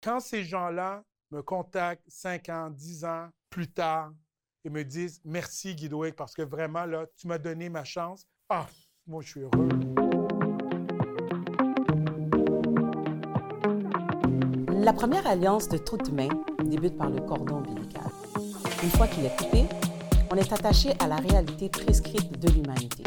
Quand ces gens-là me contactent 5 ans, 10 ans plus tard et me disent merci Guidoïc parce que vraiment là, tu m'as donné ma chance. Ah, moi je suis heureux. La première alliance de tout humain débute par le cordon ombilical. Une fois qu'il est coupé, on est attaché à la réalité prescrite de l'humanité.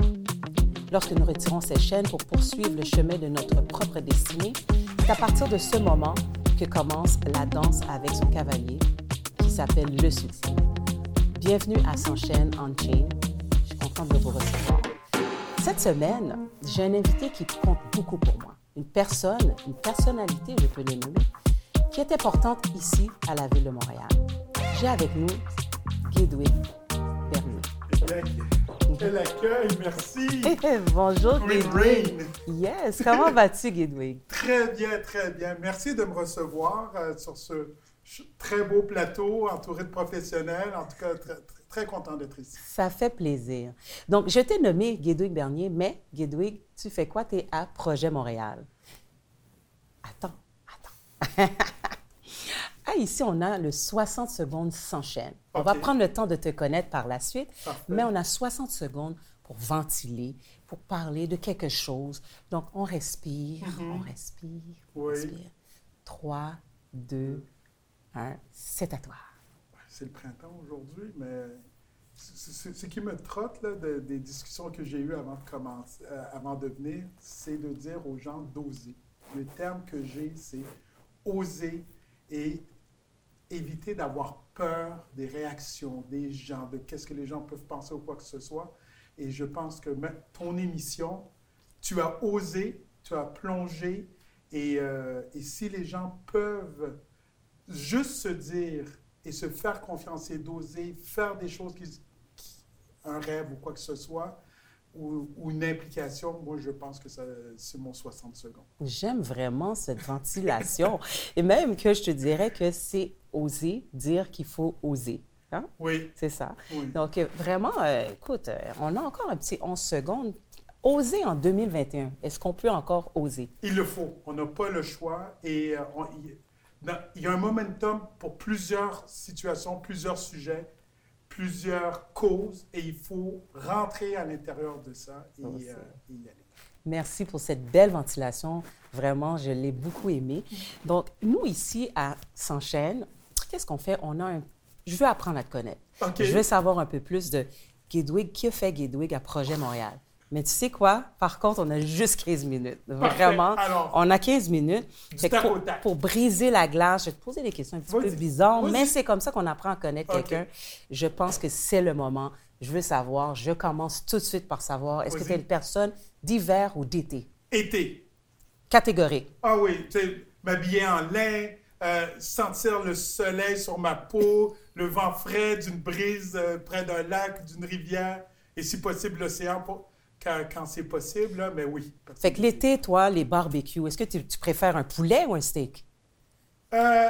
Lorsque nous retirons ces chaînes pour poursuivre le chemin de notre propre destinée, c'est à partir de ce moment que commence la danse avec son cavalier, qui s'appelle le succès. Bienvenue à S'enchaîne en Chain. Je suis contente de vous recevoir. Cette semaine, j'ai un invité qui compte beaucoup pour moi. Une personne, une personnalité, je peux le nommer, qui est importante ici à la ville de Montréal. J'ai avec nous Guédoué Bernier. Quel accueil, merci. Bonjour Green Guédoué. Rain. Yes, comment vas-tu Guédoué? Très bien, très bien. Merci de me recevoir euh, sur ce très beau plateau entouré de professionnels. En tout cas, très, très, très content d'être ici. Ça fait plaisir. Donc, je t'ai nommé Guédouig Bernier, mais Guédouig, tu fais quoi? Tu es à Projet Montréal. Attends, attends. ah, ici, on a le 60 secondes s'enchaîne. On va prendre le temps de te connaître par la suite, Parfait. mais on a 60 secondes pour ventiler, pour parler de quelque chose. Donc, on respire, on respire, on. Oui. respire. 3, 2, 1, c'est à toi. C'est le printemps aujourd'hui, mais ce- qui me trotte là, de- des discussions que j'ai eues avant de commencer, euh, avant de venir, c'est de dire aux gens d'oser. Le terme que j'ai, c'est oser et éviter d'avoir peur des réactions des gens, de qu'est-ce que les gens peuvent penser ou quoi que ce soit. Et je pense que ton émission, tu as osé, tu as plongé, et, euh, et si les gens peuvent juste se dire et se faire confiance et d'oser faire des choses qui, un rêve ou quoi que ce soit, ou, ou une implication, moi je pense que c'est mon 60 secondes. J'aime vraiment cette ventilation. Et même que je te dirais que c'est oser dire qu'il faut oser. Hein? Oui, C'est ça. oui. Donc, euh, vraiment, euh, écoute, euh, on a encore un petit 11 secondes. Oser en 2021, est-ce qu'on peut encore oser? Il le faut. On n'a pas le choix. Et euh, on- il, y a un momentum pour plusieurs situations, plusieurs sujets, plusieurs causes, et il faut rentrer à l'intérieur de ça et, euh, y aller. Merci pour cette belle ventilation. Vraiment, je l'ai beaucoup aimé. Donc, nous, ici, à S'enchaîne, qu'est-ce qu'on fait? On a un... Je veux apprendre à te connaître. Je veux savoir un peu plus de Guédouig, qui a fait Guédouig à Projet Montréal? Mais tu sais quoi? Par contre, on a juste 15 minutes. Parfait. Vraiment, Alors, on a 15 minutes. pour, pour briser la glace, je vais te poser des questions un petit peu bizarres, mais c'est comme ça qu'on apprend à connaître quelqu'un. Je pense que c'est le moment. Je veux savoir. Je commence tout de suite par savoir, est-ce que tu es une personne d'hiver ou d'été? Été. Catégorique. Ah oui, tu sais, m'habiller en lin, euh, sentir le soleil sur ma peau, le vent frais d'une brise euh, près d'un lac, d'une rivière, et si possible l'océan pour- quand, quand c'est possible, là, mais oui. Fait que l'été, toi, les barbecues, est-ce que tu, tu préfères un poulet ou un steak? Euh,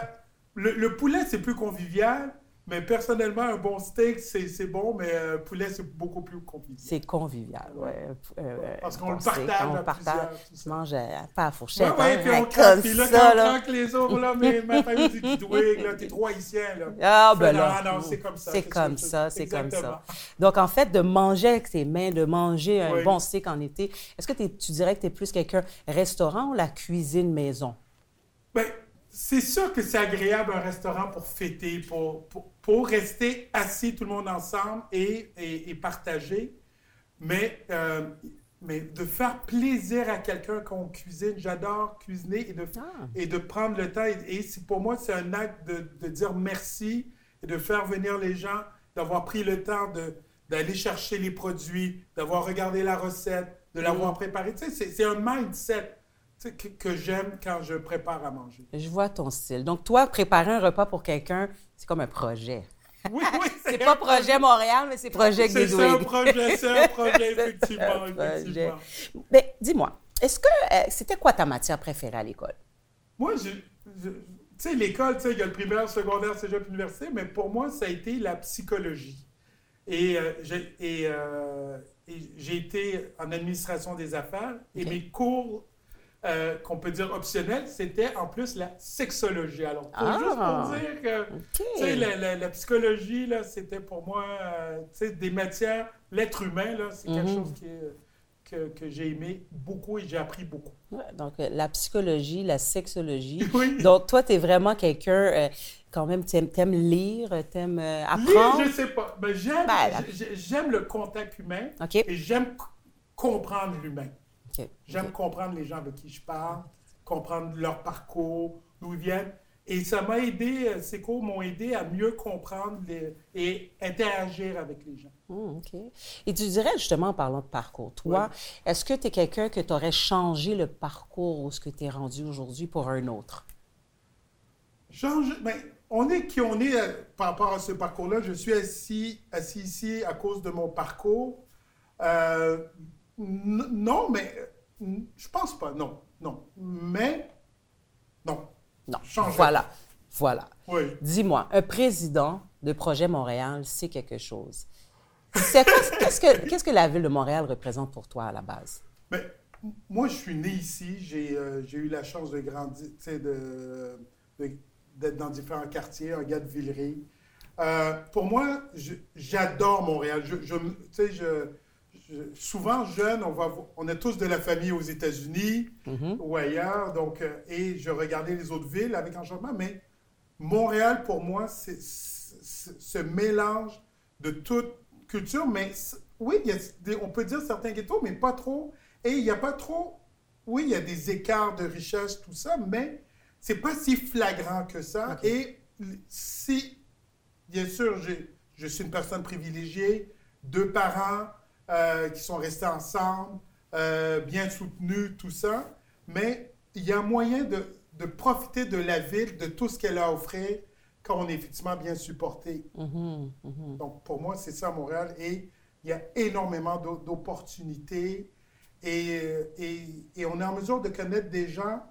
le, le poulet, c'est plus convivial, mais personnellement, un bon steak, c'est bon, mais euh, poulet, c'est beaucoup plus convivial. C'est convivial, ouais. Euh, Parce qu'on bon le partage on à le partage. manges euh, pas à fourchette, ouais, hein, puis on craque, puis là, ça, là. les autres, là, mais ma famille dit Guidouig, là, t'es là. Ah, ben Non, là. non, c'est comme ça. C'est comme ça, c'est comme ça. Donc, en fait, de manger avec tes mains, de manger un Oui. bon steak en été, est-ce que tu dirais que tu es plus quelqu'un restaurant ou la cuisine maison? Ben, c'est sûr que c'est agréable un restaurant pour fêter, pour, pour, pour rester assis tout le monde ensemble et, et, et partager. Mais, euh, mais de faire plaisir à quelqu'un qu'on cuisine, j'adore cuisiner et de, Ah. et de prendre le temps. Et, et pour moi, c'est un acte de, de dire merci et de faire venir les gens, d'avoir pris le temps d'aller chercher les produits, d'avoir regardé la recette, de l'avoir préparé. Tu sais, c'est, un mindset que, que j'aime quand je prépare à manger. Je vois ton style. Donc, toi, préparer un repas pour quelqu'un, c'est comme un projet. Oui, oui, C'est pas projet Montréal, mais c'est projet C'est un projet, c'est un projet, effectivement. Un projet. effectivement. Mais dis-moi, est-ce que euh, c'était quoi ta matière préférée à l'école? Moi, je, je- tu sais, l'école, tu sais, il y a le primaire, secondaire, cégep, université, mais pour moi, ça a été la psychologie. Et, euh, j'ai, euh, j'ai été en administration des affaires et mes cours euh, qu'on peut dire optionnelle, c'était en plus la sexologie. Alors, pour- Ah. juste pour dire que tu sais, OK. la, la- la psychologie, là, c'était pour moi, euh, des matières, l'être humain, là, c'est quelque Mhm. chose qui est- que, que j'ai aimé beaucoup et j'ai appris beaucoup. Ouais, donc, euh, la psychologie, la sexologie. Oui. Donc, toi, tu es vraiment quelqu'un, euh, quand même, tu aimes, lire, tu aimes Lire, apprendre? je sais pas. Mais j'aime, Ben, la- le contact humain et j'aime comprendre l'humain. J'aime comprendre les gens avec qui je parle, comprendre leur parcours, d'où ils viennent. Et ça m'a aidé, euh, ces cours m'ont aidé à mieux comprendre les- et interagir avec les gens. Hmm, OK. Et tu dirais, justement, en parlant de parcours, toi, est-ce que tu es quelqu'un que tu aurais changé le parcours où ce que tu es rendu aujourd'hui pour un autre? Change, mais on est qui on est euh, par rapport à ce parcours-là. Je suis assis, assis ici à cause de mon parcours. Euh, non, mais euh, je pense pas. Non, non. Mais non. Non. Change. Voilà. Voilà. Oui. Dis-moi, un président de Projet Montréal, c'est quelque chose. Qu'est-ce que, la ville de Montréal représente pour toi à la base? Mais m- moi, je suis né ici. J'ai euh, eu la chance de grandir, de, d'être dans différents quartiers, un gars de Villeray. Euh, pour moi, j'adore Montréal. Je, je, tu sais, je, je- souvent jeune, on, va, vo- on a tous de la famille aux États-Unis Mhm. ou ailleurs, donc, euh, et je regardais les autres villes avec enchantement, mais Montréal, pour moi, c'est ce mélange de toute culture, mais oui, il y a des- on peut dire certains ghettos, mais pas trop. Et il n'y a pas trop, oui, il y a des écarts de richesse, tout ça, mais c'est pas si flagrant que ça. Et si, bien sûr, je suis une personne privilégiée, deux parents euh, qui sont restés ensemble, euh, bien soutenus, tout ça, mais il y a moyen de, de profiter de la ville, de tout ce qu'elle a à offrir quand on est effectivement bien supporté. Mhm, mhm. Donc, pour moi, c'est ça Montréal. Et il y a énormément d'o- d'opportunités. Et, et, et on est en mesure de connaître des gens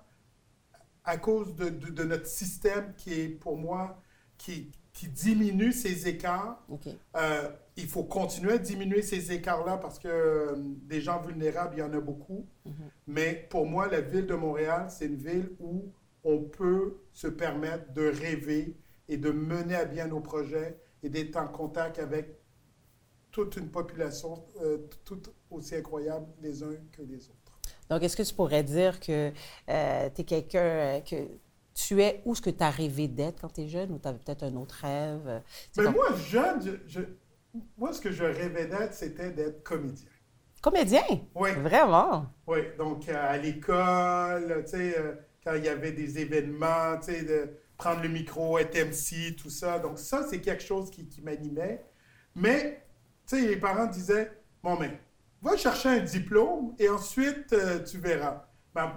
à cause de, de- de notre système qui est, pour moi, qui, qui diminue ces écarts. Euh, il faut continuer à diminuer ces écarts-là parce que euh, des gens vulnérables, il y en a beaucoup. Mhm. Mais pour moi, la ville de Montréal, c'est une ville où on peut se permettre de rêver et de mener à bien nos projets et d'être en contact avec toute une population euh, tout aussi incroyable les uns que les autres. Donc, est-ce que tu pourrais dire que tu es quelqu'un euh, que tu es où ce que tu as rêvé d'être quand tu es jeune ou tu avais peut-être un autre rêve? euh, Mais comme- moi, jeune, je- je- moi, ce que je rêvais d'être, c'était d'être comédien. Comédien? Oui. Vraiment? Oui, donc euh, à l'école, tu sais, euh, quand il y avait des événements, tu sais, de prendre le micro, être MC, tout ça. Donc ça, c'est quelque chose qui, qui m'animait. Mais, tu sais, les parents disaient, bon, mais va chercher un diplôme et ensuite, euh, tu verras.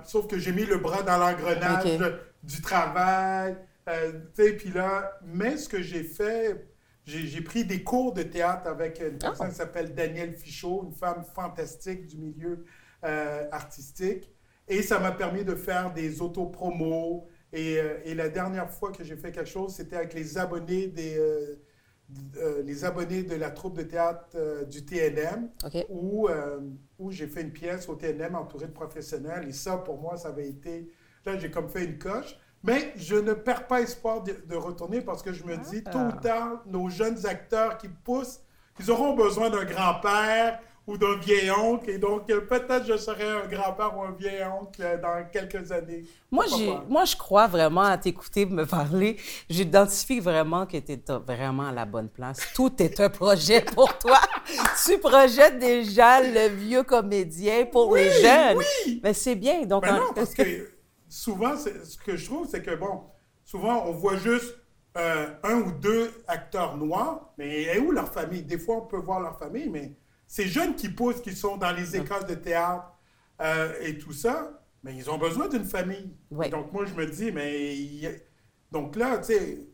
Sauf que j'ai mis le bras dans l'engrenage euh, du travail, euh, puis là, mais ce que j'ai fait, j'ai pris des cours de théâtre avec une personne Ah. qui s'appelle Danielle Fichot, une femme fantastique du milieu euh, artistique. Et ça m'a permis de faire des autopromos. Et, euh, et la dernière fois que j'ai fait quelque chose, c'était avec les abonnés des... euh, les abonnés de la troupe de théâtre euh, du TNM, où, euh, où j'ai fait une pièce au TNM entouré de professionnels. Et ça, pour moi, ça avait été... Là, j'ai comme fait une coche. Mais je ne perds pas espoir de, de retourner parce que je me dis, tôt ou tard, nos jeunes acteurs qui poussent, ils auront besoin d'un grand-père ou d'un vieil oncle. Et donc, euh, peut-être je serai un grand-père ou un vieil oncle euh, dans quelques années. Moi, moi, je crois vraiment à t'écouter me parler. J'identifie vraiment que tu es vraiment à la bonne place. Tout est un projet pour toi. tu projettes déjà le vieux comédien pour les jeunes. oui! Mais c'est bien. Donc, Ben en- non, parce que souvent, ce que je trouve, c'est que, bon, souvent, on voit juste euh, un ou deux acteurs noirs, mais est où leur famille? Des fois, on peut voir leur famille, mais ces jeunes qui poussent, qui sont dans les écoles de théâtre euh, et tout ça, mais ils ont besoin d'une famille. Oui. Donc, moi, je me dis, mais... Donc là, tu sais,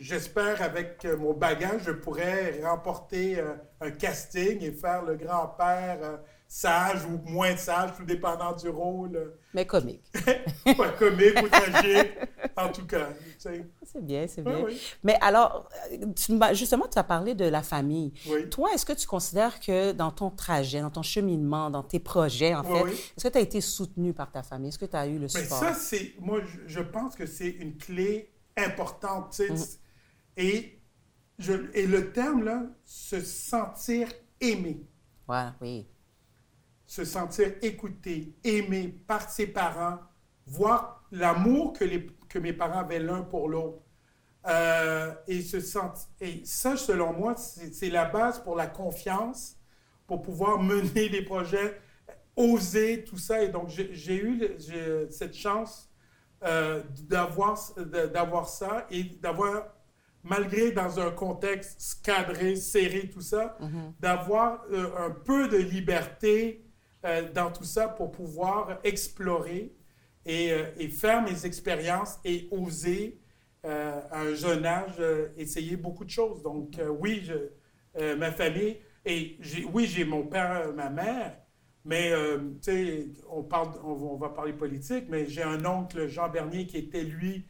j'espère avec euh, mon bagage, je pourrais remporter euh, un casting et faire le grand-père euh, sage ou moins sage, tout dépendant du rôle. Mais comique. Pas comique ou tragique, en tout cas. C'est bien, c'est bien. Mais alors, justement, tu as parlé de la famille. Toi, est-ce que tu considères que dans ton trajet, dans ton cheminement, dans tes projets, en fait, est-ce que tu as été soutenu par ta famille? Est-ce que tu as eu le support? Mais ça, c'est... Moi, je, pense que c'est une clé importante. Mm. Et, je, et le terme, là, se sentir aimé. Ouais, oui se sentir écouté, aimé par ses parents, voir l'amour que, les, que mes parents avaient l'un pour l'autre. Euh, et, se et ça, selon moi, c'est la base pour la confiance, pour pouvoir mener des projets, oser tout ça. Et donc, j'ai eu cette chance euh, d'avoir ça et d'avoir, malgré dans un contexte cadré, serré, tout ça, mm-hmm. d'avoir euh, un peu de liberté euh, dans tout ça pour pouvoir explorer et, euh, et faire mes expériences et oser euh, à un jeune âge essayer beaucoup de choses. Donc oui, je, ma famille, et oui, j'ai mon père, ma mère, mais tu sais, on, parle, on, va parler politique, mais j'ai un oncle, Jean Bernier, qui était lui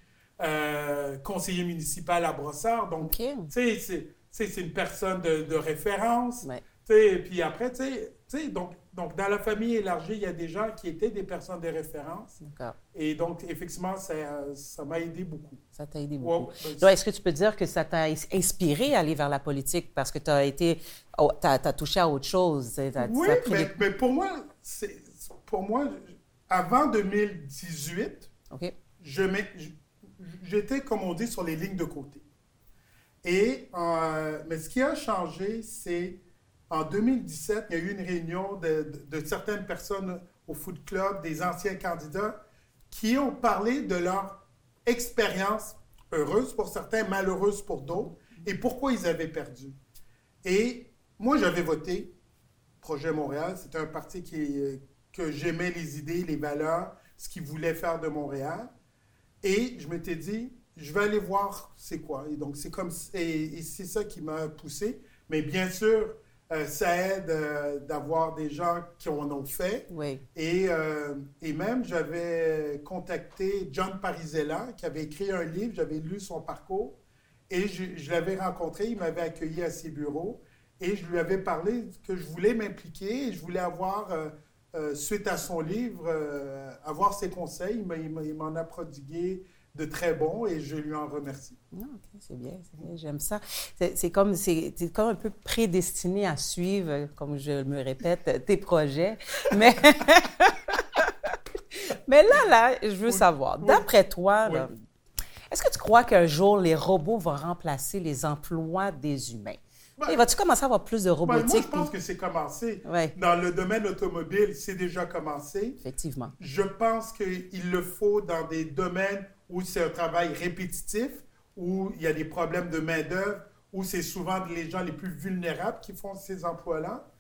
conseiller municipal à Brossard. Donc, tu sais, c'est une personne de, de référence. Et puis après, tu sais, donc donc, dans la famille élargie, il y a des gens qui étaient des personnes de référence. Et donc, effectivement, ça m'a aidé beaucoup. Ça t'a aidé beaucoup. Est-ce que tu peux dire que ça t'a inspiré à aller vers la politique? Parce que tu as été, oh, tu as, touché à autre chose? oui, mais, pour moi, pour moi, avant 2018, j'étais, comme on dit, sur les lignes de côté. Et, euh, mais ce qui a changé, c'est en 2017, il y a eu une réunion de, certaines personnes au Foot Club, des anciens candidats, qui ont parlé de leur expérience heureuse pour certains, malheureuse pour d'autres, et pourquoi ils avaient perdu. Et moi, j'avais voté Projet Montréal. C'était un parti qui, que j'aimais les idées, les valeurs, ce qu'il voulait faire de Montréal. Et je m'étais dit, je vais aller voir c'est quoi. Et donc, c'est comme et c'est ça qui m'a poussé. Mais bien sûr, euh, ça aide euh, d'avoir des gens qui en ont fait. Oui. Et, euh, et même, j'avais contacté John Parizella, qui avait écrit un livre, j'avais lu son parcours, et je, je l'avais rencontré, il m'avait accueilli à ses bureaux, et je lui avais parlé que je voulais m'impliquer, et je voulais avoir, suite à son livre, avoir ses conseils. Il m'en a prodigué de très bon et je lui en remercie. Ah, c'est bien, j'aime ça. C'est comme, comme un peu prédestiné à suivre, comme je me répète, tes projets. Mais, Mais là, là, je veux savoir, d'après toi, est-ce que tu crois qu'un jour, les robots vont remplacer les emplois des humains? Ben, vas-tu commencer à avoir plus de ben, robotique? moi, je pense que c'est commencé. Dans le domaine automobile, c'est déjà commencé. Effectivement. Je pense qu'il le faut dans des domaines où c'est un travail répétitif, où il y a des problèmes de main-d'œuvre, où c'est souvent les gens les plus vulnérables qui font ces emplois-là,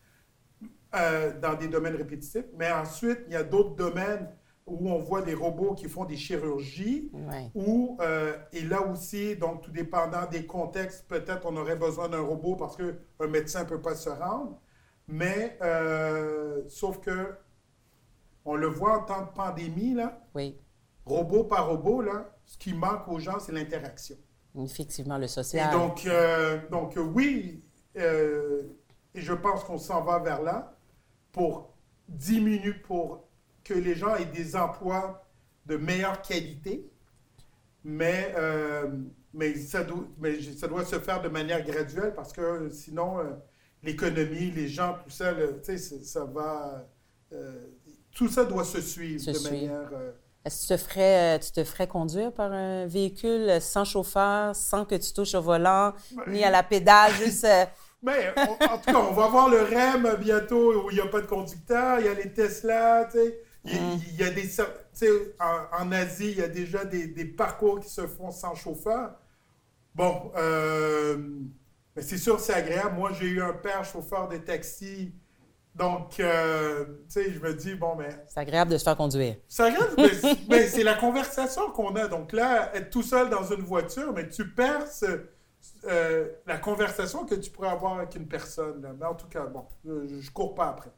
euh, dans des domaines répétitifs. Mais ensuite, il y a d'autres domaines où on voit des robots qui font des chirurgies, où, euh, et là aussi, donc tout dépendant des contextes, peut-être on aurait besoin d'un robot parce qu'un médecin ne peut pas se rendre. Mais, euh, sauf que, on le voit en temps de pandémie, là. Oui robot par robot, là, ce qui manque aux gens, c'est l'interaction. Effectivement, le social. Et donc, euh, donc euh, oui, euh, et je pense qu'on s'en va vers là pour diminuer, pour que les gens aient des emplois de meilleure qualité, mais, mais, ça doit, mais ça doit se faire de manière graduelle parce que sinon, l'économie, les gens, tout ça, ça va... tout ça doit se suivre de manière est-ce que tu te, ferais, euh, tu te ferais conduire par un véhicule sans chauffeur, sans que tu touches au volant, ben, ni à la pédale, juste... Euh, ben, en tout cas, on va voir le REM bientôt où il n'y a pas de conducteur. Il y a les Tesla, tu sais. Il, y a mm. des... En, en, Asie, il y a déjà des, des, parcours qui se font sans chauffeur. Bon, euh, mais c'est sûr, c'est agréable. Moi, j'ai eu un père chauffeur de taxi donc, euh, tu sais, je me dis, bon, mais. C'est agréable de se faire conduire. C'est agréable, mais, c'est la conversation qu'on a. Donc là, être tout seul dans une voiture, mais tu perds euh, la conversation que tu pourrais avoir avec une personne. Mais en tout cas, bon, je, ne cours pas après.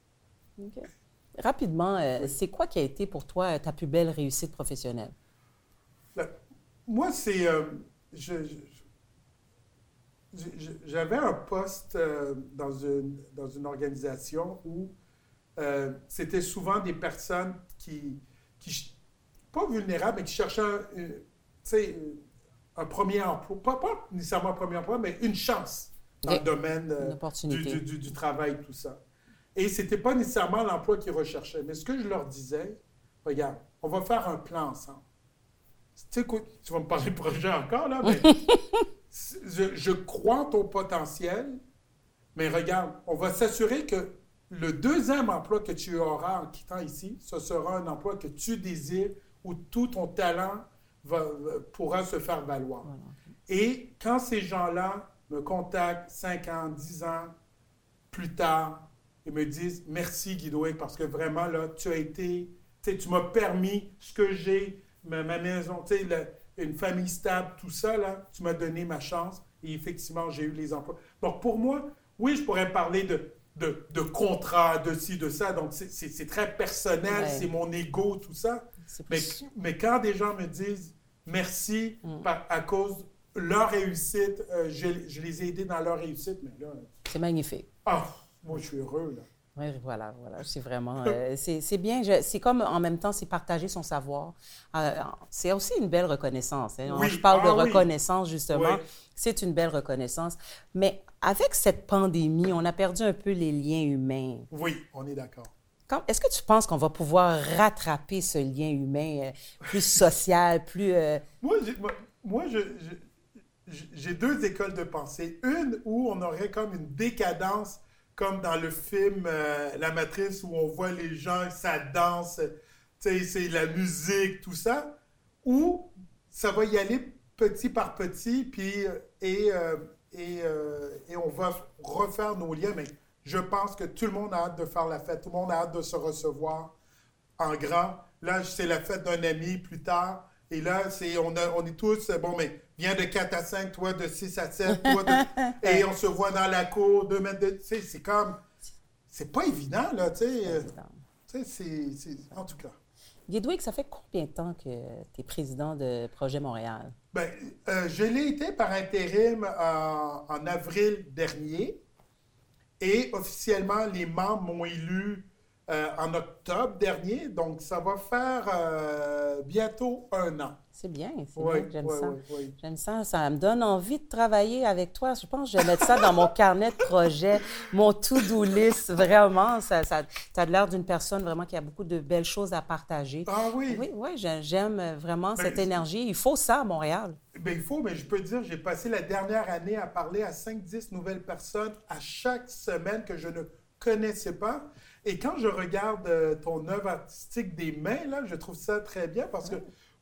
Rapidement, euh, c'est quoi qui a été pour toi ta plus belle réussite professionnelle? Moi, c'est... Euh, j'avais un poste euh, dans, une, dans une organisation où c'était souvent des personnes qui, qui, pas vulnérables, mais qui cherchaient un, un premier emploi. Pas, pas, nécessairement un premier emploi, mais une chance dans le domaine du, du, du, travail, tout ça. Et ce n'était pas nécessairement l'emploi qu'ils recherchaient. Mais ce que je leur disais, regarde, on va faire un plan ensemble. Tu sais, tu vas me parler projet encore, là, mais je, crois en ton potentiel, mais regarde, on va s'assurer que le deuxième emploi que tu auras en quittant ici, ce sera un emploi que tu désires, où tout ton talent va, pourra se faire valoir. Et quand ces gens-là me contactent 5 ans, 10 ans plus tard, et me disent merci Guidoé parce que vraiment là, tu as été, tu m'as permis ce que j'ai, ma, maison, tu sais, une famille stable, tout ça là, tu m'as donné ma chance et effectivement j'ai eu les emplois. Donc pour moi, oui, je pourrais parler de, de, de contrat, de ci, de ça, donc c'est très personnel, c'est mon ego, tout ça. Mais, mais quand des gens me disent merci mm. à cause de leur réussite, euh, je, je, les ai aidés dans leur réussite, mais là... C'est magnifique. Ah, moi, je suis heureux, là. Oui, voilà, voilà. C'est vraiment. Euh, c'est bien. C'est comme en même temps, c'est partager son savoir. Euh, c'est aussi une belle reconnaissance. Hein. Je parle de ah reconnaissance, justement. C'est une belle reconnaissance. Mais avec cette pandémie, on a perdu un peu les liens humains. Oui, on est d'accord. Est-ce que tu penses qu'on va pouvoir rattraper ce lien humain euh, plus social, plus. Moi, moi, j'ai deux écoles de pensée. Une où on aurait comme une décadence comme dans le film euh, La Matrice où on voit les gens, ça danse, c'est la musique, tout ça, ou ça va y aller petit par petit, puis euh, et, euh, et, et, on va refaire nos liens. Mais je pense que tout le monde a hâte de faire la fête, tout le monde a hâte de se recevoir en grand. Là, c'est la fête d'un ami plus tard. Et là, c'est, on, on est tous, bon, mais viens de 4 à 5, toi de 6 à 7, toi de... et on se voit dans la cour, deux mètres de... Tu sais, c'est comme... C'est pas évident, là, tu sais. Euh, tu sais, c'est... En tout cas. Guédouic, ça fait combien de temps que tu es président de Projet Montréal? Bien, euh, je l'ai été par intérim en, en, avril dernier. Et officiellement, les membres m'ont élu euh, en octobre dernier. Donc, ça va faire euh, bientôt un an. C'est bien, c'est bien, j'aime ça. j'aime ça, ça me donne envie de travailler avec toi. Je pense que je vais mettre ça dans mon carnet de projet, mon to-do list, vraiment. Ça, ça, tu as l'air d'une personne vraiment qui a beaucoup de belles choses à partager. Ah oui? Oui, oui, j'aime vraiment ben, cette énergie. Il faut ça à Montréal. Bien, il faut, mais je peux te dire, j'ai passé la dernière année à parler à 5-10 nouvelles personnes à chaque semaine que je ne connaissais pas. Et quand je regarde euh, ton œuvre artistique des mains, là, je trouve ça très bien parce que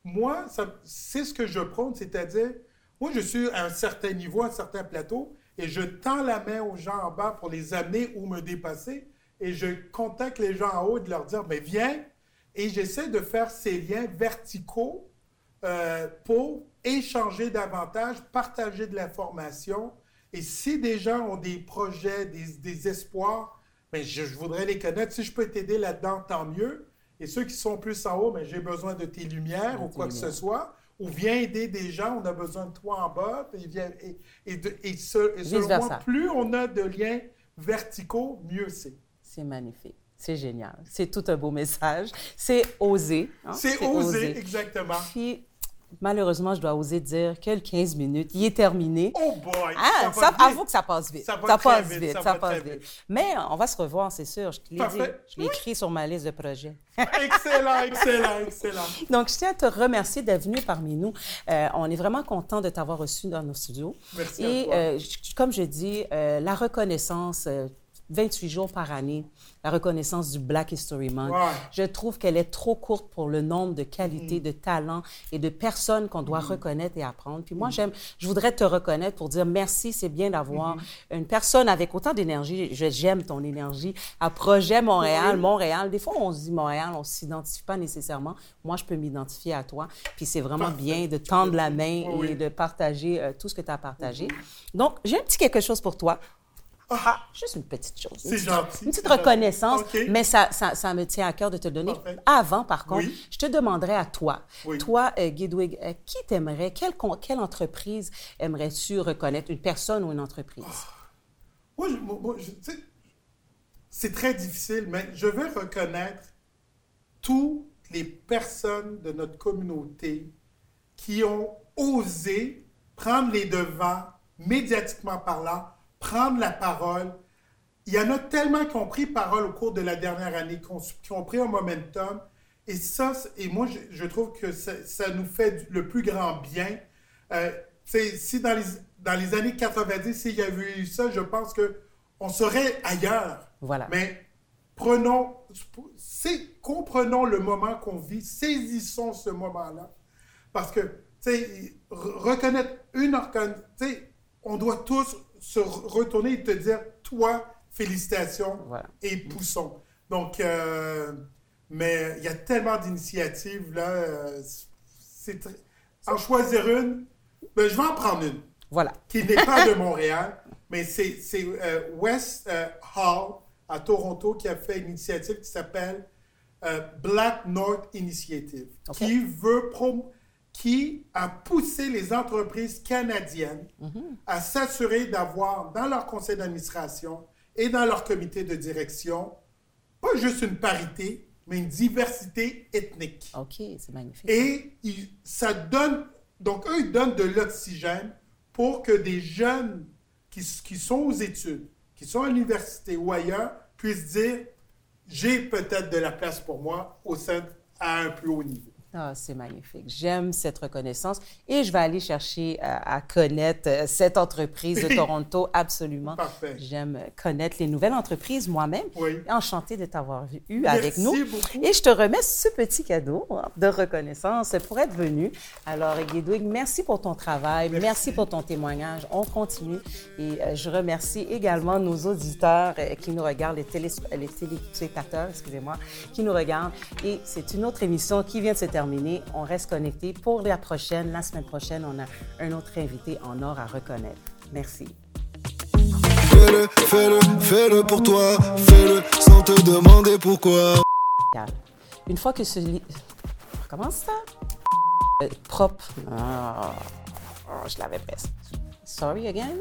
moi, c'est ce que je prône, c'est-à-dire, moi, je suis à un certain niveau, à un certain plateau, et je tends la main aux gens en bas pour les amener ou me dépasser, et je contacte les gens en haut de leur dire, mais viens, et j'essaie de faire ces liens verticaux euh, pour échanger davantage, partager de l'information. Et si des gens ont des projets, des, des espoirs, mais je, voudrais les connaître. Si je peux t'aider là-dedans, tant mieux. Et ceux qui sont plus en haut, mais j'ai besoin de tes lumières ou quoi que ce soit. Ou viens aider des gens, on a besoin de toi en bas. Et, et, et, et, selon moi, plus on a de liens verticaux, mieux c'est. C'est magnifique. C'est génial. C'est tout un beau message. C'est oser. Hein? C'est oser, exactement. Puis, Malheureusement, je dois oser dire que le 15 minutes, il est terminé. Oh boy! Ah, ça, avoue que ça passe vite. Ça, passe vite, ça, passe vite. Mais on va se revoir, c'est sûr. Je l'ai dit. Je l'ai écrit sur ma liste de projets. excellent, excellent, excellent. Donc, je tiens à te remercier d'être venu parmi nous. Euh, on est vraiment content de t'avoir reçu dans nos studios. Merci Et à toi. Euh, comme je dis, euh, la reconnaissance 28 jours par année, la reconnaissance du Black History Month. Je trouve qu'elle est trop courte pour le nombre de qualités, mm. de talents et de personnes qu'on doit mm. reconnaître et apprendre. Puis moi, mm. j'aime, je voudrais te reconnaître pour dire merci, c'est bien d'avoir mm-hmm. une personne avec autant d'énergie. J'aime ton énergie. À Projet Montréal, Montréal. Des fois, on se dit Montréal, on s'identifie pas nécessairement. Moi, je peux m'identifier à toi. Puis c'est vraiment bien de tendre la main et de partager euh, tout ce que tu as partagé. Mm-hmm. Donc, j'ai un petit quelque chose pour toi. Ah, juste une petite chose. C'est gentil. Une petite reconnaissance, mais ça, ça, ça me tient à cœur de te le donner. Parfait. Avant, par contre, Oui. je te demanderais à toi, Oui. toi, euh, Guidwig, euh, qui t'aimerais, quelle, entreprise aimerais-tu reconnaître, une personne ou une entreprise? Moi, je- moi, je- c'est très difficile, mais je veux reconnaître toutes les personnes de notre communauté qui ont osé prendre les devants, médiatiquement parlant, prendre la parole. Il y en a tellement qui ont pris parole au cours de la dernière année, qui ont, qui ont pris un momentum. Et ça, et moi, je, je trouve que ça, ça nous fait le plus grand bien. Euh, si dans les, dans les années 90, s'il y avait eu ça, je pense que on serait ailleurs. Voilà. Mais prenons, comprenons le moment qu'on vit, saisissons ce moment-là. Parce que, tu sais, re- reconnaître une sais, on doit tous se re- retourner et te dire, toi, félicitations Voilà. et poussons. Donc, euh, mais il y a tellement d'initiatives, là. euh, c'est En choisir une, ben, je vais en prendre une Voilà. qui n'est pas de Montréal, mais c'est euh, West Hall à Toronto qui a fait une initiative qui s'appelle Black North Initiative, qui veut prom- qui a poussé les entreprises canadiennes à s'assurer d'avoir dans leur conseil d'administration et dans leur comité de direction pas juste une parité, mais une diversité ethnique. OK, c'est magnifique. Et il- ça donne, donc eux, ils donnent de l'oxygène pour que des jeunes qui, qui sont aux études, qui sont à l'université ou ailleurs, puissent dire, j'ai peut-être de la place pour moi au sein, à un plus haut niveau. Ah, c'est magnifique. J'aime cette reconnaissance et je vais aller chercher à, à connaître euh, cette entreprise de Toronto, absolument. Parfait. J'aime euh, connaître les nouvelles entreprises moi-même. Oui. Enchantée de t'avoir eu avec Merci nous. beaucoup. Et je te remets ce petit cadeau hein, de reconnaissance pour être venu. Alors, Guédouig, merci pour ton travail. Merci. Merci. pour ton témoignage. On continue. Et euh, je remercie également nos auditeurs euh, qui nous regardent, les, télé, les téléspectateurs, excusez-moi, qui nous regardent. Et c'est une autre émission qui vient de se terminer. On reste connecté. Pour la prochaine, la semaine prochaine, on a un autre invité en or à reconnaître. Merci. Fais-le, fais-le, fais-le pour toi. Fais-le sans te demander pourquoi. Une fois que ce lit... Comment ça? Euh, propre. Ah, oh, je l'avais presque. Sorry again?